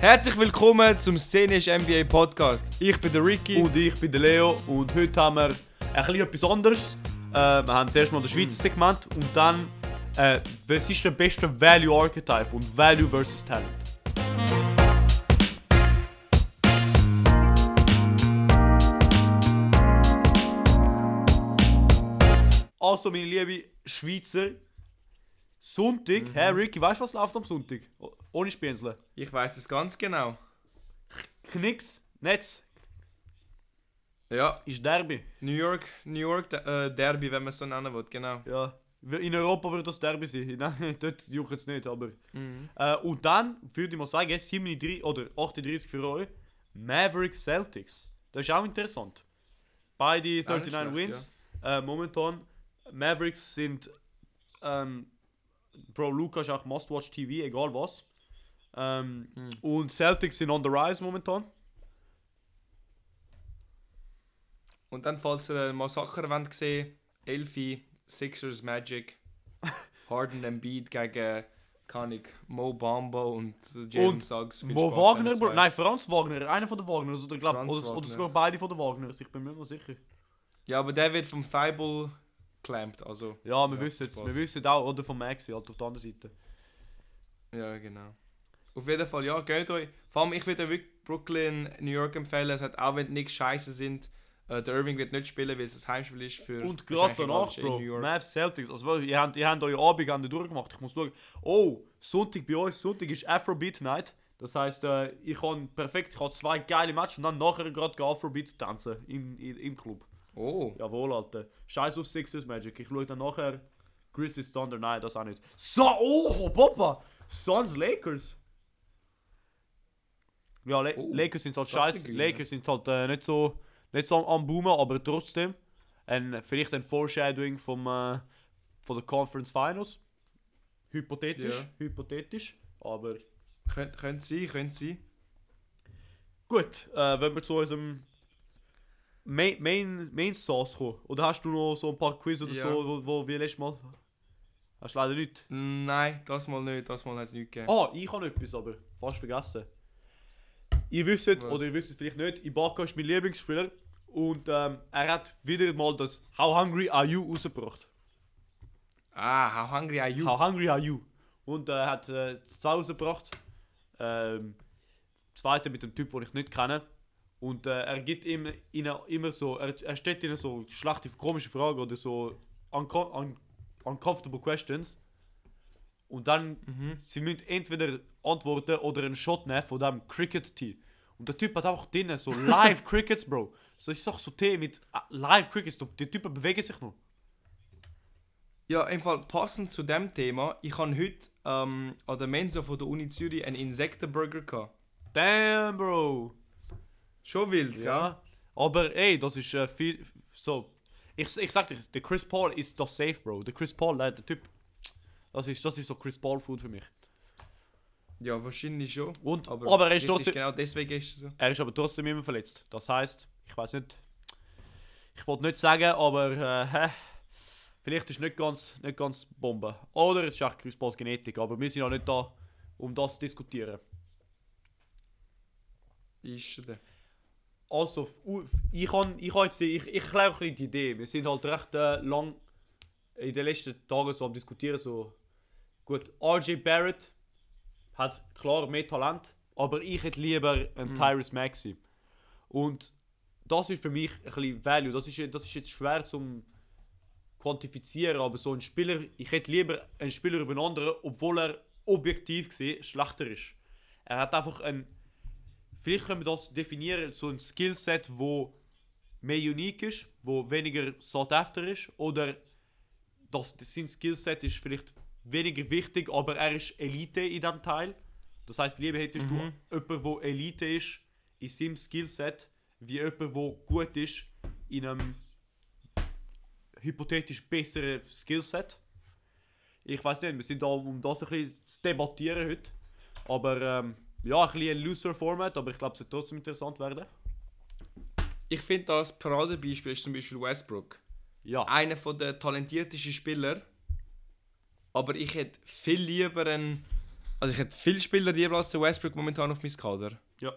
Herzlich willkommen zum Szenisch NBA Podcast. Ich bin der Ricky. Und ich bin der Leo und heute haben wir ein etwas anderes. Äh, wir haben zuerst mal das Schweizer Segment und dann äh, was ist der beste Value Archetype und Value versus Talent. Also meine liebe Schweizer, Sonntag, Mhm. hä Ricky, weißt du was läuft am Sonntag? Ohne Spienseln. Ich weiß es ganz genau. Knicks, Netz, Ja, ist Derby. New York, New York äh, Derby, wenn man es so nennen will, genau. Ja, in Europa wird das Derby sein. Nein, dort juckt es nicht, aber. Mhm. Äh, und dann würde ich mal sagen, 37 oder 38 für euch, Mavericks Celtics. Das ist auch interessant. Beide Auch nicht 39 schlecht, Wins. Äh, momentan, Mavericks sind. Ähm, Bro, Luca ist auch Must-Watch TV, egal was. Ähm, Mhm. Und Celtics sind on the rise momentan. Und dann, falls ihr ein Massaker wollt sehen, Elfi, Sixers Magic, Harden Embiid gegen, kann Mo Bamba und Und Suggs. Mo Wagner, Bro? Nein, Franz Wagner, einer von den Wagners. Oder, glaub, Franz oder, oder Wagner. sogar beide von den Wagners, ich bin mir nicht sicher. Ja, aber der wird vom Thibault clampt, also. Ja, wir Ja, wissen es. Wir wissen auch, oder von Maxi, halt auf der anderen Seite. Ja, genau. Auf jeden Fall, ja, geht euch. Vor allem, ich würde euch wirklich Brooklyn, New York empfehlen. Es hat auch wenn nichts scheiße sind. Äh, der Irving wird nicht spielen, weil es ein Heimspiel ist für. Und gerade danach, Bro, New York. Mavs Celtics. Also, ihr habt, ihr habt euren Abend durchgemacht. Ich muss schauen. Oh, Sonntag bei uns. Sonntag ist Afrobeat Night. Das heisst, äh, ich kann perfekt, ich habe zwei geile Matches und dann nachher gerade Afrobeat tanzen in, im Club. Oh, Jawohl, Alter. Scheiß auf Sixers Magic. Ich schaue dann nachher Grizzlies Thunder. Nein, das auch nicht. So, oh, Papa! Suns Lakers. Ja, La Oh, Lakers sind halt scheiße. ist Lakers sind halt äh, nicht so, nicht so am, am Boomen, aber trotzdem. Ein, vielleicht ein Foreshadowing vom, äh, von der Conference Finals. Hypothetisch, Ja. hypothetisch. Aber könnte könnt sein, könnte sein. gut, äh, wenn wir zu unserem Main, Main, Main Sauce kommen. Oder hast du noch so ein paar Quiz oder Ja. so, wo, wo wie letztes Mal? Hast du leider nicht. Nein, das mal nicht, das mal hat es nicht gegeben. Ah, ich habe etwas, aber fast vergessen. Ihr wisst, Was? oder ihr wisst es vielleicht nicht, Ibaka ist mein Lieblingsspieler und ähm, er hat wieder mal das How Hungry Are You rausgebracht. Ah, how hungry are you? How Hungry Are You? Und äh, er hat äh, zwei rausgebracht. Ähm, zweite mit dem Typ, den ich nicht kenne. Und äh, er gibt ihm ihnen immer so, er, er stellt ihnen so schlechte, komische Fragen oder so unco un uncomfortable questions. Und dann, Mhm. sie müssen entweder antworten oder einen Shot nehmen von dem Cricket Tee. Und der Typ hat auch drinnen so live Crickets, Bro. So ist doch so Tee mit äh, live Crickets. Die Typen bewegen sich noch. Ja, im Fall passend zu dem Thema, ich habe heute ähm, an der Mensa von der Uni Zürich einen Insektenburger gehabt. Damn, Bro. Schon wild, ja? Ja, aber ey, das ist äh, viel so. Ich, ich sag dir, der Chris Paul ist doch safe, Bro. Der Chris Paul, der, der Typ. Das ist, das ist so Chris Paul Food für mich. Ja, wahrscheinlich schon. Und, aber, er ist trotzdem, Genau deswegen ist es so. er ist aber trotzdem immer verletzt. Das heißt, ich weiß nicht. Ich wollte nicht sagen, aber äh, vielleicht ist nicht ganz, nicht ganz Bombe. Oder es ist echt Chris Pauls Genetik, aber wir sind ja nicht da, um das zu diskutieren. Ist der. Also, ich kann, ich kann jetzt, ich, ich auch ein die Idee. Wir sind halt recht äh, lang in den letzten Tagen so am diskutieren, so, gut, RJ Barrett hat klar mehr Talent, aber ich hätte lieber einen Tyrese Maxey. Und das ist für mich ein bisschen Value. Das ist, das ist jetzt schwer zum quantifizieren, aber so ein Spieler, ich hätte lieber einen Spieler über einen anderen, obwohl er objektiv gesehen schlechter ist. Er hat einfach ein vielleicht können wir das definieren, so ein Skillset, wo mehr unique ist, wo weniger sought after ist, oder das, sein Skillset ist vielleicht weniger wichtig, aber er ist Elite in diesem Teil. Das heißt, lieber hättest du jemanden, der Elite ist in seinem Skillset, wie jemand, der gut ist in einem hypothetisch besseren Skillset. Ich weiß nicht, wir sind da, um das ein bisschen zu debattieren heute. Aber ähm, ja, ein bisschen ein looser Format, aber ich glaube, es wird trotzdem interessant werden. Ich finde das Paradebeispiel ist zum Beispiel Westbrook. Ja. einer von der talentiertesten Spieler. Aber ich hätte viel lieber einen. Also ich hätte viel Spieler lieber als der Westbrook momentan auf meinem Kader. Ja.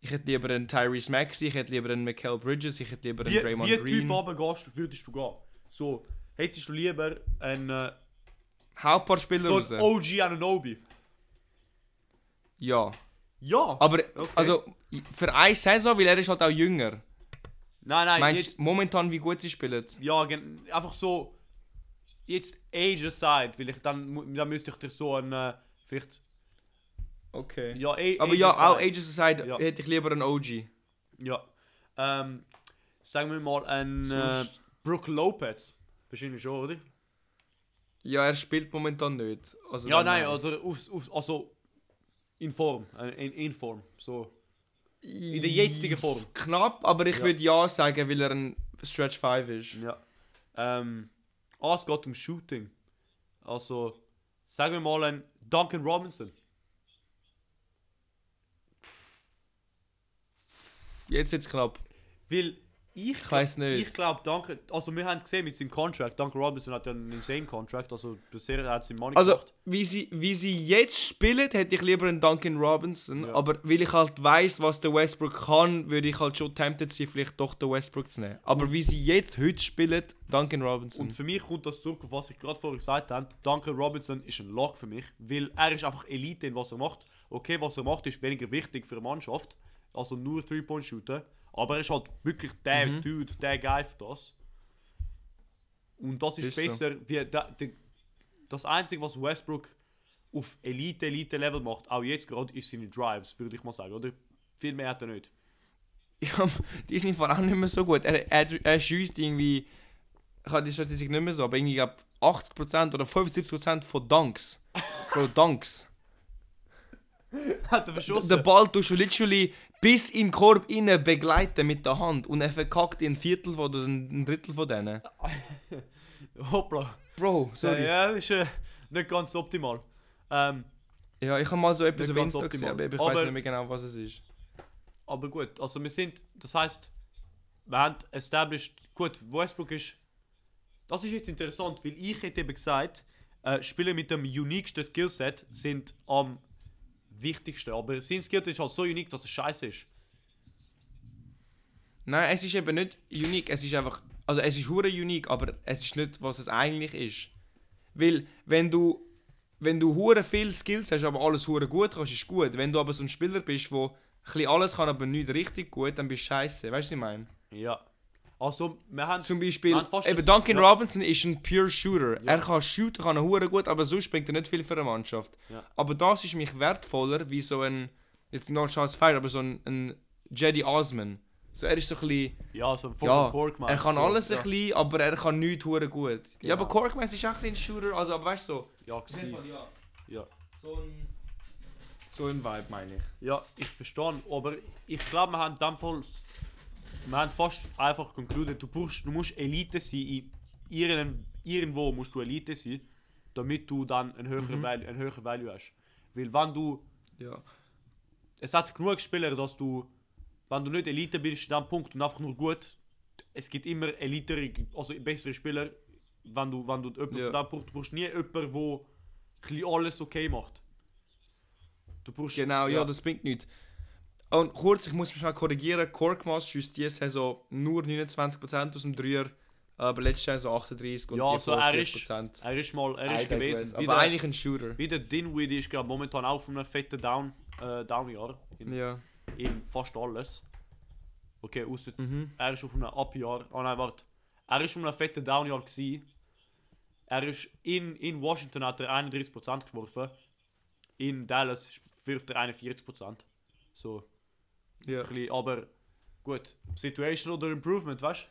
Ich hätte lieber einen Tyrese Maxey, ich hätte lieber einen Michael Bridges, ich hätte lieber einen Wie, Draymond wie Green. tief runter gehst, würdest du gehen? So, hättest du lieber einen, äh, Hau ein paar Spieler so raus. einen OG Ananobi? Ja. Ja! Aber Okay. also für eine Saison, weil er ist halt auch jünger. nein, nein, Meinst jetzt, du momentan, wie gut sie spielen? ja, einfach so, jetzt Age aside, weil ich dann, dann müsste ich dir so einen, äh, vielleicht, Okay. ja, A Aber ja, auch aside. Ages Aside Ja. hätte ich lieber einen OG. Ja. Ähm, sagen wir mal einen äh, Brook Lopez. Wahrscheinlich schon, oder? Ja, er spielt momentan nicht. Also Ja, nein, oder aufs, aufs, also in Form. äh, In, in Form. So. In der jetzigen Form. Knapp, aber ich Ja. würde ja sagen, weil er ein Stretch 5 ist. Ja. Ähm, ah, es geht um Shooting. Also, sagen wir mal ein Duncan Robinson. Jetzt wird's knapp. Weil ich, Ich weiß nicht. ich glaube, Duncan, also wir haben gesehen mit seinem Contract, Duncan Robinson hat ja einen insane Contract, also bisher hat sie Money Also, gemacht. wie sie, wie sie jetzt spielen, hätte ich lieber einen Duncan Robinson. Ja. Aber weil ich halt weiß, was der Westbrook kann, würde ich halt schon tempted sein, vielleicht doch den Westbrook zu nehmen. Aber wie sie jetzt heute spielen, Duncan Robinson. Und für mich kommt das zurück auf was ich gerade vorher gesagt habe. Duncan Robinson ist ein Lock für mich, weil er ist einfach Elite in was er macht. Okay, was er macht, ist weniger wichtig für eine Mannschaft, also nur Three-Point-Shooter. Aber er ist halt wirklich der Mhm. Dude, der für das. Und das ist, Ist so. besser wie da, die, das Einzige, was Westbrook auf Elite-Elite-Level macht, auch jetzt gerade, ist seine Drives, würde ich mal sagen, oder? Viel mehr hat er nicht. Ja, die sind vor allem nicht mehr so gut. Er, er, er schießt irgendwie, ich habe die Statistik nicht mehr so, aber irgendwie glaub, 80% oder 75% von Dunks. Bro, Dunks. hat er Den verschossen? Ball tust du literally bis in den Korb innen begleiten mit der Hand und er verkackt in ein Viertel von- oder ein Drittel von denen. Hoppla. Bro, sorry. Ja, Ja, das ist äh, nicht ganz optimal. Ähm, ich habe mal so etwas auf Insta gesehen, aber ich weiß nicht mehr genau, was es ist. Aber gut, also wir sind, das heißt, wir haben established, gut, Westbrook ist, das ist jetzt interessant, weil ich hätte eben gesagt, äh, Spieler mit dem uniquesten Skillset sind am wichtigsten, aber sein Skillset ist halt so unique, dass es scheiße ist. Nein, es ist eben nicht unique, es ist einfach, also es ist hure unique, aber es ist nicht, was es eigentlich ist. Weil, wenn du, wenn du hure viel Skills hast, aber alles hure gut kannst, ist gut. Wenn du aber so ein Spieler bist, bisschen alles kann, aber nicht richtig gut, dann bist du scheiße. Weißt du, was ich meine? Ja. Also, wir haben Zum Beispiel, eben Duncan ja. Robinson ist ein pure Shooter. Ja. Er kann shooten, kann er hure gut, aber sonst bringt er nicht viel für eine Mannschaft. Ja. Aber das ist mich wertvoller, wie so ein, jetzt noch Charles Fire, aber so ein, ein Jedi Osman. So, er ist so ein bisschen, Ja, so ein ja, Cork er kann so, alles ja. ein bisschen, aber er kann nichts hure gut. Ja, Genau. aber Corkman ist auch ein bisschen ein Shooter, also, aber weißt du, so. Ja, gewesen. ja. ja. So ein, so ein Vibe, meine ich. Ja, ich verstehe, aber ich glaube, wir haben in dem Fall, wir haben fast einfach concluded, du, brauchst, du musst Elite sein, in irgendwo musst du Elite sein, damit du dann ein höherer, Mhm. Value, ein höherer Value hast. Weil wenn du, Ja. es hat genug Spieler, dass du, wenn du nicht Elite bist, an dem Punkt und einfach nur gut, es gibt immer elitere, also bessere Spieler, wenn du, wenn du jemanden Ja. dem Punkt, du brauchst nie jemanden, der alles okay macht. Du brauchst, Genau, ja, das bringt nichts. Und kurz, ich muss mich mal korrigieren, Korkmas schießt diese Saison nur 29% aus dem Dreier, aber letztes Jahr so 38 und Ja, die so er ist, 40%. er ist mal, er ist I gewesen. digress. Wieder, Aber eigentlich ein Shooter. wieder Dinwiddie ist gerade momentan auch von einem fetten Down, äh, Down-Jahr. In, Ja. in fast alles. Okay, ausser, Mhm. er ist auf einem Up-Jahr. Oh nein, warte. Er ist auf einem fetten Down-Jahr gewesen. Er ist in, in Washington hat er 31% geworfen. In Dallas wirft er 41%. So, Ja. ein bisschen, aber gut. Situation oder Improvement, weißt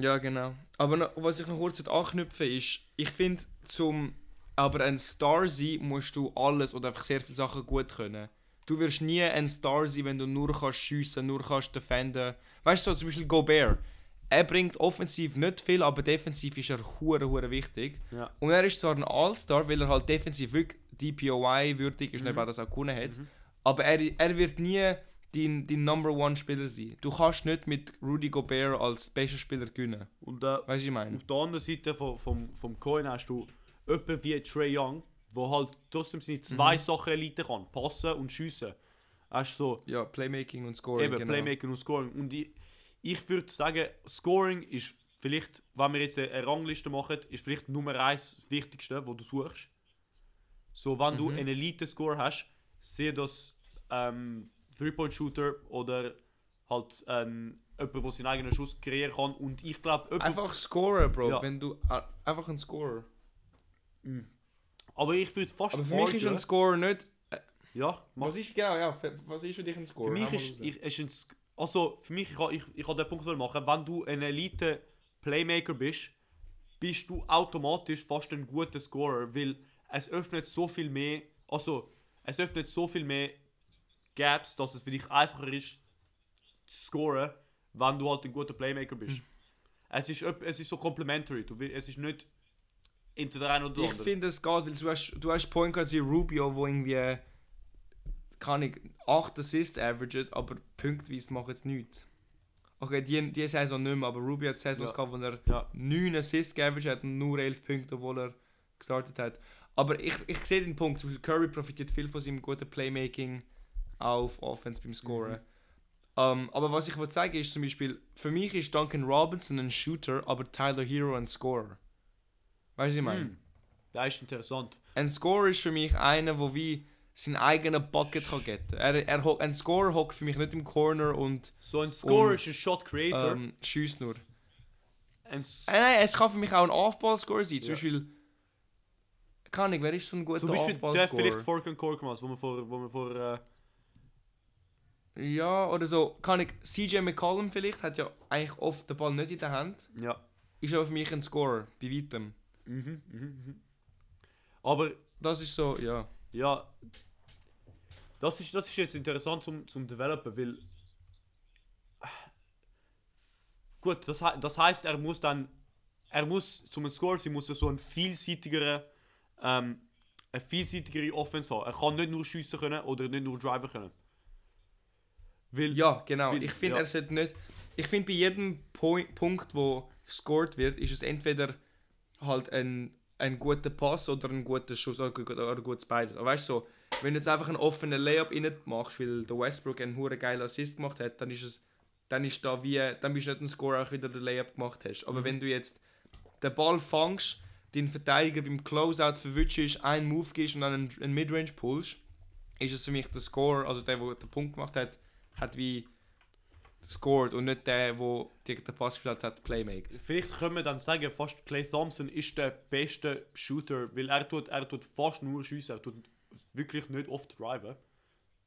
ja, genau. Aber noch, was ich noch kurz anknüpfen ist, ich finde, zum aber ein Star sein, musst du alles oder einfach sehr viele Sachen gut können. Du wirst nie ein Star sein, wenn du nur kannst schiessen, nur kannst defenden. Weißt du, so zum Beispiel Gobert. Er bringt offensiv nicht viel, aber defensiv ist er hure hure wichtig. Ja. Und er ist zwar ein All-Star, weil er halt defensiv wirklich DPOI würdig ist, Mhm. nicht weil er das auch gewonnen hat. Mhm. Aber er, er wird nie dein, dein Number One Spieler sein. Du kannst nicht mit Rudy Gobert als bester Spieler gewinnen. Und äh, Weißt du, ich meine? auf der anderen Seite vom, vom, vom Coin hast du jemanden wie Trey Young, der halt trotzdem seine zwei Sachen Elite kann: passen und schiessen. Hast du so Ja, Playmaking und Scoring. eben genau. Playmaking und Scoring. Und ich, ich würde sagen, Scoring ist vielleicht, wenn wir jetzt eine Rangliste machen, ist vielleicht Nummer eins das Wichtigste, wo du suchst. So, wenn du Mhm. einen Elite-Score hast, sehe das ähm, Three-Point-Shooter oder halt ähm, jemand, der seinen eigenen Schuss kreieren kann. Und ich glaube, Einfach Scorer, Bro. Ja. Wenn du einfach ein Scorer. aber ich würde fast Aber für mich ist ein Scorer nicht. ja, mach Was ist genau, ja, was ist für dich ein Scorer? Für mich ist, ich, ist ein, also für mich, ich, ich, ich kann den Punkt machen, wenn du ein Elite Playmaker bist, bist du automatisch fast ein guter Scorer, weil es öffnet so viel mehr, also es öffnet so viel mehr Gaps, dass es für dich einfacher ist zu scoren, wenn du halt ein guter Playmaker bist. Hm. Es, ist, es ist so complementary, du, es ist nicht entweder ein oder der Ich finde es geht, weil du hast, du hast Point Guards wie Rubio, wo irgendwie kann ich 8 Assists averaget, aber punktweise macht jetzt nichts. Okay, die, die Saison nicht mehr, aber Rubio hat Saisons Ja. gehabt, wo er Ja. 9 Assists geaveraged hat und nur 11 Punkte, obwohl er gestartet hat. Aber ich, ich sehe den Punkt, Curry profitiert viel von seinem guten Playmaking auf Offense beim Scoren. Ähm, aber was ich wollte sagen ist zum Beispiel, für mich ist Duncan Robinson ein Shooter, aber Tyler Hero ein Scorer. Weißt du, was ich meine? Hm. Das ist interessant. Ein Scorer ist für mich einer, der wie seinen eigenen Bucket kann getten. Er, er, ein Scorer hockt für mich nicht im Corner und So ein Scorer Und, ist ein Shot Creator. ähm, schießt nur. ein Äh, nein, es kann für mich auch ein Off-Ball-Scorer sein. Zum Ja. Beispiel, keine Ahnung, wer ist so ein guter Zum Beispiel der vielleicht? Fork Korkmaz, wo wir vor, wo wir vor äh, Ja, oder so, kann ich, CJ McCollum vielleicht, hat ja eigentlich oft den Ball nicht in der Hand. ja. Ist aber für mich ein Scorer, bei weitem. Mhm, mhm, mhm. Aber Das ist so, ja. ja, das ist, das ist jetzt interessant zum, zum Developen, weil gut, das, das heißt, er muss dann, er muss zum Score sein, muss er so ein vielseitigerer, ähm, eine vielseitigere Offense haben. Er kann nicht nur schiessen können oder nicht nur driven können. Weil, Ja, genau. Weil- Ich finde, ja. er sollte nicht. Ich finde, bei jedem Point, Punkt, wo gescored wird, ist es entweder halt ein, ein guter Pass oder ein guter Schuss oder, oder ein gutes beides. Aber weißt du, so, wenn du jetzt einfach einen offenen Layup rein machst, weil der Westbrook einen hure geilen Assist gemacht hat, dann ist es. Dann ist da wie. Dann bist du nicht ein Score, auch wieder den Layup gemacht hast. Aber wenn du jetzt den Ball fangst, den Verteidiger beim Closeout verwutschst, einen Move gibst und dann einen, einen Midrange pullst, ist es für mich der Score, also der, der den Punkt gemacht hat, hat wie scored und nicht der, der den Pass gespielt hat, playmaked. Vielleicht können wir dann sagen, fast Clay Thompson ist der beste Shooter, weil er tut, er tut fast nur schiessen, er tut wirklich nicht oft driven.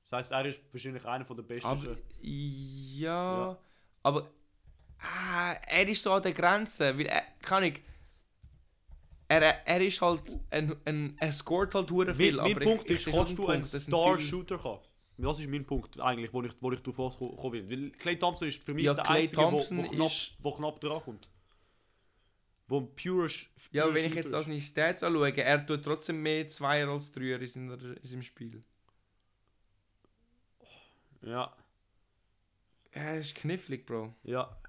Das heißt, er ist wahrscheinlich einer von der besten. Aber ja, Ja. aber ah, er ist so an der Grenze, weil er kann ich. Er, er ist halt ein, ein er scoret halt hure mein, viel, mein aber Punkt ich, ich ist, kannst du einen Star Shooter haben? Das ist mein Punkt eigentlich, wo ich, wo ich davor kommen will. Weil Clay Thompson ist für mich Ja, der Klay einzige, wo, Thompson wo, knapp, ist- wo knapp dran kommt. Wo ein pure, Sch- Ja, pure aber wenn ich Shooter jetzt ist. das seine Stats anschaue, er tut trotzdem mehr Zweier als Dreier in, seiner, in seinem Spiel. Ja, das ist knifflig, Bro. ja, Ich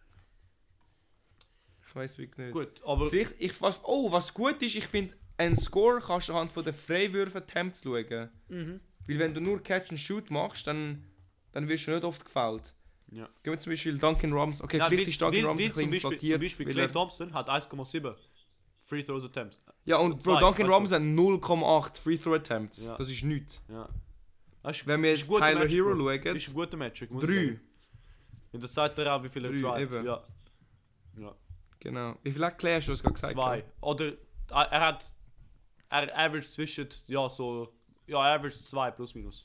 weiß wirklich nicht. gut, aber Vielleicht, ich, was, oh, was gut ist, ich finde, ein Score kannst du anhand von den Freiwürfen-Attempts schauen. mhm. Weil wenn du nur Catch and Shoot machst, dann, dann wirst du nicht oft gefällt. Ja. Gehen wir zum Beispiel Duncan Robinson. Okay, Ja, vielleicht weil- ist Duncan Robinson ein bisschen zum Beispiel, inflatiert. zum Beispiel Clay Thompson hat 1,7 Free Throws Attempts. ja, und Bro, Duncan du. Robinson hat 0,8 Free Throw Attempts. Ja. Das ist nichts. Ja. Das ist, Wenn wir jetzt Tyler Matchup, Hero Bro. schauen, ist ein guter ich drei. Und das sagt er auch, wie viele Drei, drivet. eben. Ja. ja. Genau. Wie viel hat Claire schon gerade gesagt? Zwei. Oder er, er hat. Er average zwischen. Ja, so. Ja, er average zwei plus minus.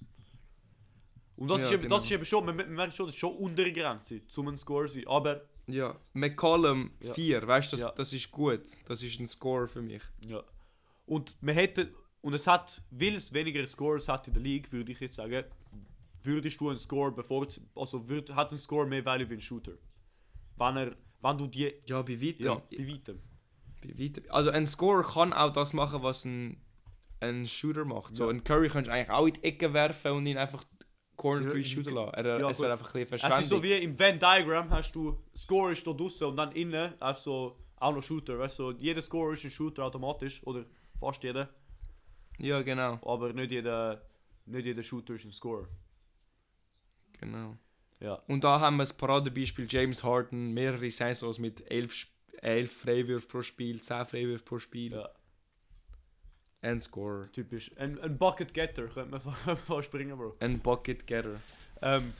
Und das, Ja, ist, eben, genau. das ist eben schon. Man, man merkt schon, das ist schon unter der Grenze zum ein Score sein. Aber. Ja. McCollum Ja. 4, weißt du, das, Ja. das ist gut. Das ist ein Score für mich. Ja. Und man hätte. Und es hat. Weil es weniger Scores hat in der League, würde ich jetzt sagen. Würdest du einen Score bevor. Also würd, hat ein Score mehr Value wie ein Shooter. Wenn er. Wenn du die. Ja, bei weitem. Ja, bei weitem. Bei weitem. Also ein Score kann auch das machen, was ein, ein Shooter macht. So, Ja. ein Curry kannst du eigentlich auch in die Ecke werfen und ihn einfach Corner Ja, 3 wie- shooten lassen. Er, Ja, es wäre einfach ein bisschen Es ist so wie im Venn Diagram hast du Score ist da draussen und dann innen einfach so auch noch Shooter. Weißt du, so, jeder Score ist ein Shooter automatisch oder fast jeder, Ja, genau. aber nicht jeder, nicht jeder Shooter ist ein Score. genau. Ja. Und da haben wir das Paradebeispiel James Harden, mehrere Saisons mit 11, Sp- 11 Freiwürfen pro Spiel, 10 Freiwürfe pro Spiel. Ja. Ein Scorer. Typisch. Ein, ein Bucket Getter könnte man fast bringen, Bro. Ein Bucket Getter. Ähm,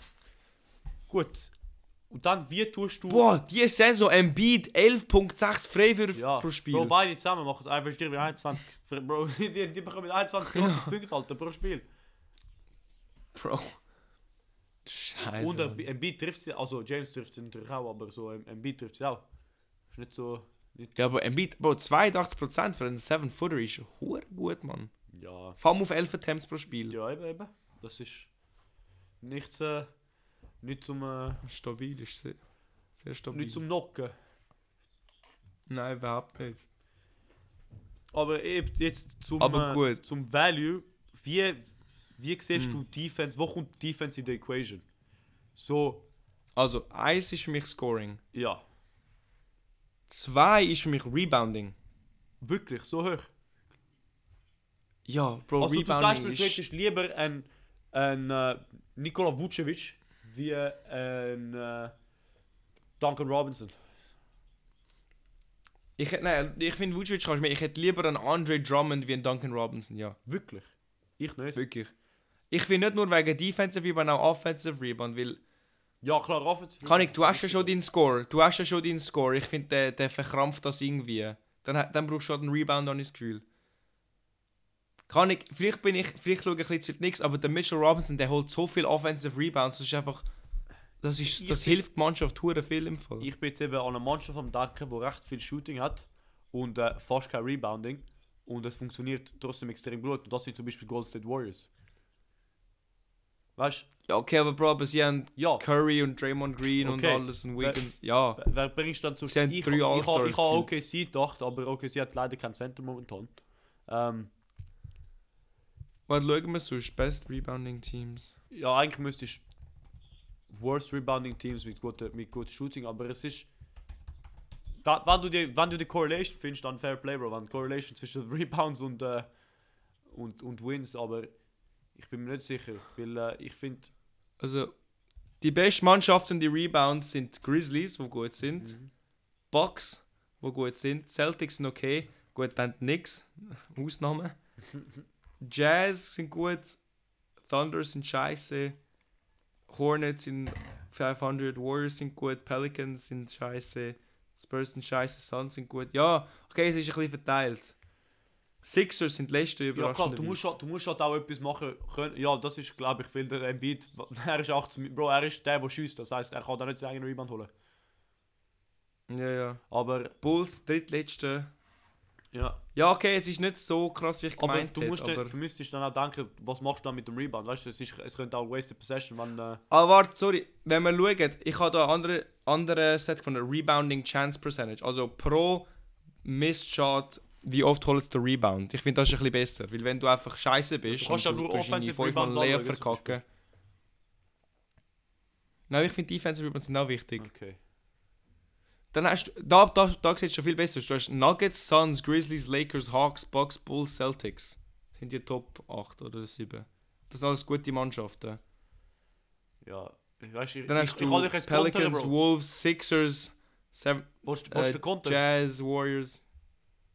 gut. Und dann, wie tust du. Boah, die Saison Embiid 11.6 Freiwürfe ja, pro Spiel. Bro, beide zusammen machen einfach dir wie 21. Bro, die, die bekommen 21 gratis Punkte Alter, pro Spiel. Bro. Scheiße. Und Embiid trifft sie, also James trifft sie natürlich auch, aber so ein Embiid trifft sie auch. Ist nicht so. Nicht, Ja, aber Embiid, Bro, 82% für einen 7-Footer ist hure gut, Mann. ja. Vor allem auf 11 Attempts pro Spiel. Ja, eben, eben. Das ist nichts. Äh, nicht zum. Äh, Stabil ist sehr, sehr stabil. nicht zum Knocken. Nein, überhaupt nicht. Aber eben jetzt zum, Aber äh, zum Value. Wie, wie siehst Hm. du Defense? Wo kommt Defense in die Equation? So, Also, eins ist für mich Scoring. ja. Zwei ist für mich Rebounding. Wirklich, so hoch. Ja, Bro, Also du sagst mir, Rebounding du ist... hättest lieber einen, einen äh, Nikola Vucevic wie ein äh, Duncan Robinson. Ich, nein, ich finde Vucevic kannst du mehr. Ich hätte lieber einen Andre Drummond wie einen Duncan Robinson, ja. Wirklich? Ich nicht. Wirklich. Ich finde nicht nur wegen Defensive Rebound, auch Offensive Rebound, weil... Ja, klar, Offensive. Kann ich, du hast ja schon deinen Score. Du hast ja schon deinen Score. Ich finde, der, der verkrampft das irgendwie. Dann, dann brauchst du schon einen Rebound, ich das Gefühl. Kann ich, vielleicht bin ich, vielleicht schaue ich ein bisschen zu nichts, aber der Mitchell Robinson, der holt so viel Offensive Rebounds, das ist einfach, das, ist, das bin- hilft die Mannschaft hure viel im Fall. Ich bin jetzt eben an eine Mannschaft am Denken, die recht viel Shooting hat und äh, fast kein Rebounding. Und es funktioniert trotzdem extrem gut. Und das sind zum Beispiel Golden State Warriors. Weißt ja, okay, aber Bro, aber sie haben? Ja. Curry und Draymond Green Okay. und alles und Wiggins, ja. Wer- Wer bringst du dann zu Sie haben Ich, drei ich, ich, All-Stars ich habe gefühlt. OKC gedacht, aber OKC hat leider kein Center momentan. Ähm, Was schauen wir sonst? Best Rebounding Teams. ja, eigentlich müsste ich Worst Rebounding Teams mit gutem mit gutem Shooting, aber es ist. Wenn, du die, wenn du die Correlation findest, dann Fair Play, Bro. Wenn Correlation zwischen Rebounds und, äh, und, und Wins, aber ich bin mir nicht sicher, weil äh, ich finde. Also, die besten Mannschaften, die Rebounds, sind Grizzlies, die gut sind. Bucks, die gut sind. Celtics sind okay. Gut, dann nix. Ausnahme. Jazz sind gut. Thunder sind scheiße. Hornets sind 500. Warriors sind gut. Pelicans sind scheiße. Spurs sind scheiße. Suns sind gut. Ja, okay, es ist ein bisschen verteilt. Sixers sind letzte Ja klar, überraschend. du musst, halt- du musst halt auch etwas machen können. Ja, das ist glaube ich, weil der Embiid, er ist 18, Bro, er ist der, der schießt. Das heißt, er kann da nicht seinen eigenen Rebound holen. Ja, ja. Aber, Bulls, drittletzte. ja. Ja, okay, es ist nicht so krass, wie ich Aber gemeint du, musst, hätte, aber... du müsstest dann auch denken, was machst du dann mit dem Rebound? Weißt du, es, ist, es könnte auch Wasted Possession, wenn. Äh, Aber warte, sorry, wenn wir schauen, ich habe da andere, andere Set von der Rebounding Chance Percentage. Also pro Missed Shot, wie oft holt es der Rebound? Ich finde das ist ein bisschen besser, weil wenn du einfach scheiße bist Du kannst ja und nur du Offensive Rebounds Layup verkacken. Nein, ich finde Defensive Rebounds sind auch wichtig. okay. Dann hast du, da, da, da sieht es schon viel besser. Du hast Nuggets, Suns, Grizzlies, Lakers, Hawks, Bucks, Bulls, Celtics. Das sind die Top 8 oder 7. Das sind alles gute Mannschaften. Ja. Ich weiß, ich, Dann ich, hast ich, du jetzt kontern, Pelicans, Bro. Wolves, Sixers, Seven, Willst willst äh, du den? Jazz, Warriors.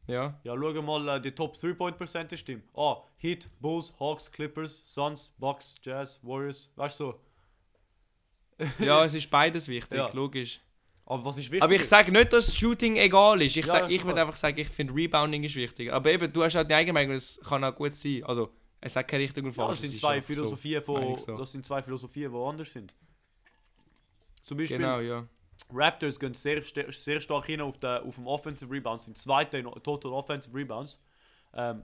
Ja. Ja, schau mal äh, die Top 3-Point-Percentage Team. Ah, Heat, Bulls, Hawks, Clippers, Suns, Bucks, Jazz, Warriors. Weißt du so? Ja, es ist beides wichtig, Ja. logisch. Aber was ist wichtig? Aber ich sage nicht, dass Shooting egal ist. Ich, Ja, sag, ich würde einfach sagen, ich finde Rebounding ist wichtig. Aber eben, du hast halt die eigene Meinung, es kann auch gut sein. Also, es hat keine Richtung und ja, das sind zwei so. Philosophien meine von, so. das sind zwei Philosophien, die anders sind. Zum Beispiel Genau, ja. Raptors gehen sehr, sehr stark hin auf, der, auf dem Offensive Rebounds, sind zweite in Total Offensive Rebounds. Ähm,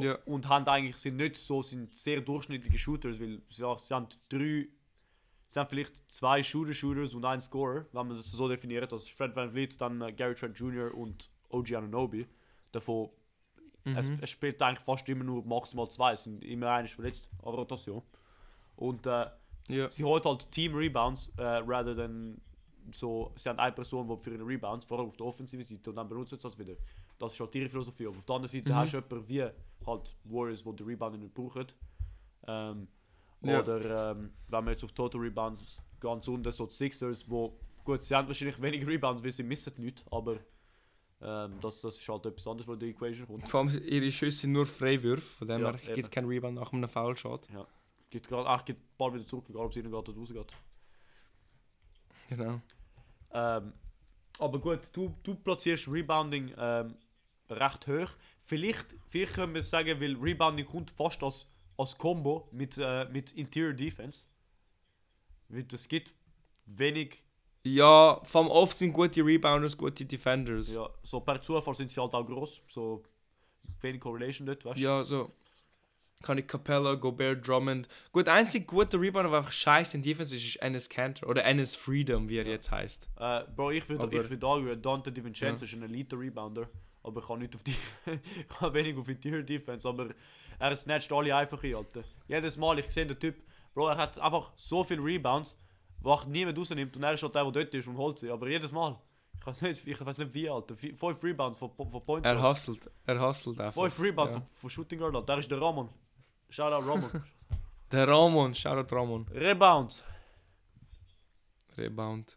Ja. Und haben eigentlich, sind nicht so, sind sehr durchschnittliche Shooters, weil sie, sie haben drei, sie haben vielleicht zwei Shooter-Shooters und einen Scorer, wenn man das so definiert. Das ist Fred Van Vliet, dann äh, Gary Trent Jr. und OG Anunoby. Davon, es, Mhm. es spielt eigentlich fast immer nur maximal zwei, es sind immer einer verletzt an Rotation. Und äh, Ja. sie holt halt Team Rebounds, äh, rather than so, sie haben eine Person, die für ihre Rebounds, vor allem auf der offensive Seite, und dann benutzt sie das wieder. Das ist halt ihre Philosophie. Aber auf der anderen Seite Mhm. hast du jemanden wie halt Warriors, die den Rebound nicht brauchen. Ähm, Ja. Oder ähm, wenn wir jetzt auf Total Rebounds ganz unten, so die Sixers, wo, gut, sie haben wahrscheinlich weniger Rebounds, weil sie missen nichts, aber ähm, das, das ist halt etwas anderes, was die Equation kommt. Vor allem ihre Schüsse sind nur Freiwürfe, von dem Ja, her gibt es keinen Rebound nach einem Foul-Shot. Geht gerade, ach, geht bald wieder zurück, egal ob es reingeht oder rausgeht. Genau. Ähm, aber gut, du, du platzierst Rebounding ähm, recht hoch. Vielleicht, vielleicht können wir sagen, weil Rebounding kommt fast als, als Combo mit, äh, mit Interior Defense. Es gibt wenig, Ja, allem oft sind gute Rebounders gute Defenders. ja, so per Zufall sind sie halt auch groß, so wenig Correlation dort, weißt du? Ja, so. Kann ich Capella, Gobert, Drummond. Gut, der einzige gute Rebounder, der einfach scheiße in Defense ist, ist Enes Cantor. Oder Enes Freedom, wie er Ja. jetzt heißt. Äh, Bro, ich würde Aber- ich würd argumentieren, Dante DiVincenzo ist ein Elite Rebounder, aber ich kann nicht auf die ich kann wenig auf Interior Defense, aber er snatcht alle einfach in, Alter. Jedes Mal, ich sehe den Typ, Bro, er hat einfach so viele Rebounds, wo niemand rausnimmt und er ist halt der, der dort ist und holt sie, aber jedes Mal. Ich weiß nicht, ich weiß nicht wie, Alter. Fünf Rebounds von, von Point Er Guard. hustelt. Er hustelt einfach. Fünf Rebounds ja. von, von Shooting Guard, Alter. Der ist der Ramon. Shout out Ramon. Der Ramon, Shoutout Ramon. Rebounds. Rebound.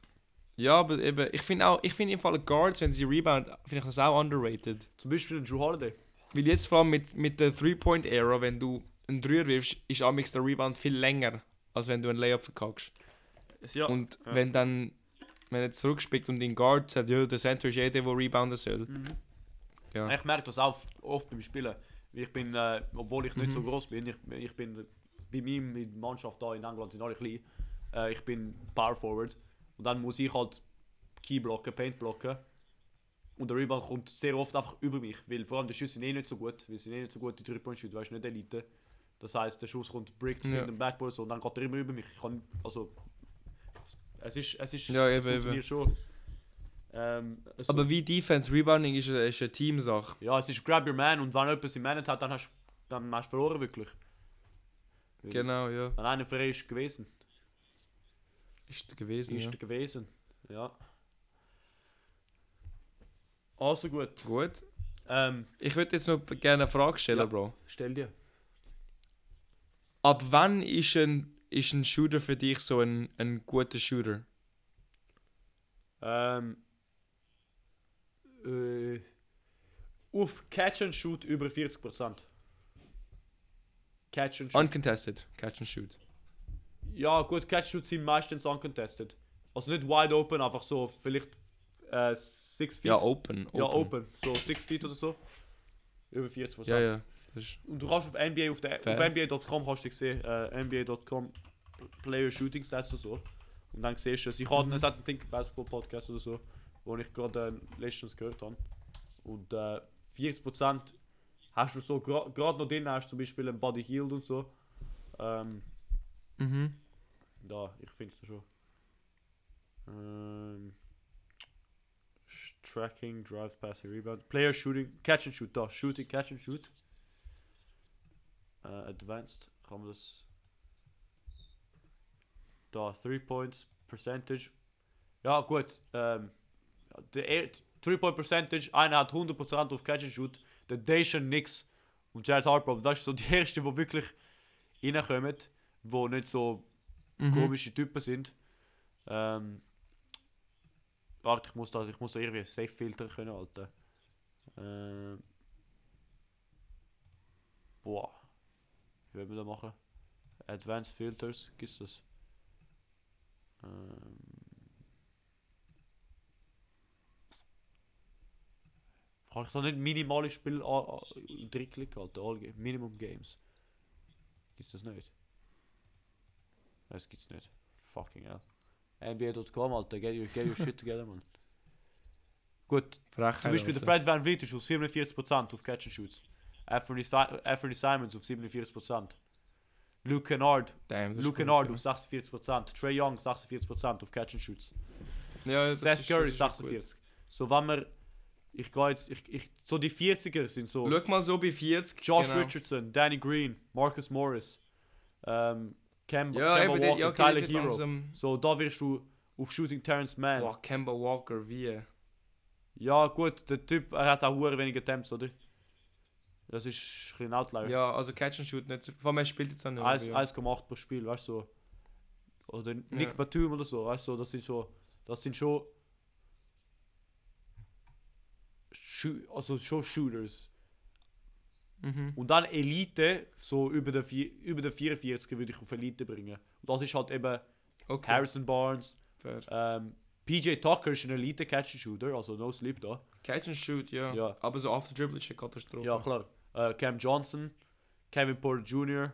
Ja, aber eben, ich finde auch, ich finde im Fall Guards, wenn sie rebound, finde ich das auch underrated. Zum Beispiel ein Drew Holiday. Weil jetzt vor allem mit, mit der Three-Point-Era, wenn du einen Dreier wirfst, ist amix der Rebound viel länger, als wenn du einen Layup verkackst. Ja. Und ja. wenn dann, wenn er zurückspickt und den Guard sagt, ja, der Center ist eh der, der rebounden soll. Mhm. Ja. Ich merke das auch oft beim Spielen. Ich bin, äh, obwohl ich nicht Mhm. so groß bin, ich, ich bin bei mir in der Mannschaft da in England sind alle klein. Äh, ich bin Power Forward und dann muss ich halt Key blocken, Paint blocken. Und der Rebound kommt sehr oft einfach über mich, weil vor allem die Schüsse sind eh nicht so gut, sie sind eh nicht so gut, die 3 point shoot weißt du, nicht Elite. Das heißt, der Schuss kommt bricked Ja. in den Backboard so, und dann geht er immer über mich. Ich kann, also, es ist, es ist, Ja, es eben, funktioniert schon. Ähm, es- Aber wie Defense, Rebounding ist eine, ist eine Teamsache. ja, es ist Grab Your Man und wenn jemand sie managt hat, dann hast dann hast du verloren wirklich. Genau, ja. Wenn einer frei ist gewesen. Ist gewesen, Ist ja. gewesen. Ja. Also gut. Gut. Ähm, Ich würde jetzt noch gerne eine Frage stellen, Ja. Bro. stell dir. Ab wann ist ein, ist ein Shooter für dich so ein, ein guter Shooter? Ähm, äh, auf Catch and Shoot über 40%. Catch and Shoot. Uncontested. Catch and shoot. ja, gut, Catch and Shoot sind meistens uncontested. Also nicht wide open, einfach so vielleicht äh, 6 feet. Ja, open. Ja, open. So 6 feet oder so. Über 40%. Ja, ja. Ist, Und du kannst auf NBA, auf, der, auf NBA.com kannst du sehen, äh, NBA.com Player Shooting Stats oder so. Und dann siehst du, es. ich habe, es hat einen Think Basketball Podcast oder so, wo ich gerade äh, letztens gehört habe. Und äh, 40% hast du so, gerade noch drin hast du zum Beispiel einen Body Healed und so. Ähm, mhm. da, ich finde es schon. Ähm, Tracking, Drive, Passing, Rebound. Player Shooting, Catch and Shoot, da. Shooting, Catch and Shoot. Äh, advanced, kann man das. Da, 3 Points, Percentage. Ja, gut. Ähm, der 3 Point Percentage, einer hat 100% auf Catch and Shoot. Der Dacian Nix und Jared Harper. Das ist so die erste, die wirklich reinkommen, die nicht so Mhm. komische Typen sind. Ähm, warte, ich muss da, ich muss da irgendwie safe filtern können, Alter. Ähm, boah. Wie wollen wir das machen? Advanced Filters, gibt's das? Ähm, kann ich da nicht minimale Spiel klicken, Alter? All, Minimum Games. Gibt's das nicht? Das gibt's nicht. Fucking hell. NBA.com, Alter, get your, get your shit together, man. Gut, Frechheit, zum Beispiel der. Fred Van Vliet ist auf 47% auf Catch and Shoots. Anthony, Simons auf 47%. Luke Kennard, Damn, Luke gut, Kennard ja. auf 46%. Trey Young 46% auf Catch and Shoots. Ja, Seth ist- Curry das ist gut. 46. So, wenn wir. Ich gehe jetzt. Ich, ich, so die 40er sind so. Schau mal so bei 40. Josh genau. Richardson, Danny Green, Marcus Morris, ähm, Cam, Ja, Kemba eben, Walker, ja, Tyler okay, Hero. langsam. So, da wirst du auf Shooting Terrence Mann. Boah, Kemba Walker, wie? Ja, gut, der Typ, er hat auch hure wenige Attempts, oder? Das ist ein bisschen Outlier. Ja, also Catch and Shoot nicht so. Vor allem, er spielt jetzt auch nicht. Eins- ja. 1,8 pro Spiel, weißt du? So. Oder Nick Ja. Batum oder so, weißt du? Das sind schon. Das sind schon. Also schon Shooters. Mhm. Und dann Elite, so über den, vier- über den 44 würde ich auf Elite bringen. Und das ist halt eben Okay. Harrison Barnes, ähm, PJ Tucker ist ein Elite Catch and Shooter, also no sleep da. Catch and Shoot, ja. Ja. Aber so after Dribble ist eine Katastrophe. Ja, klar. Äh, Cam Johnson, Kevin Porter Jr.,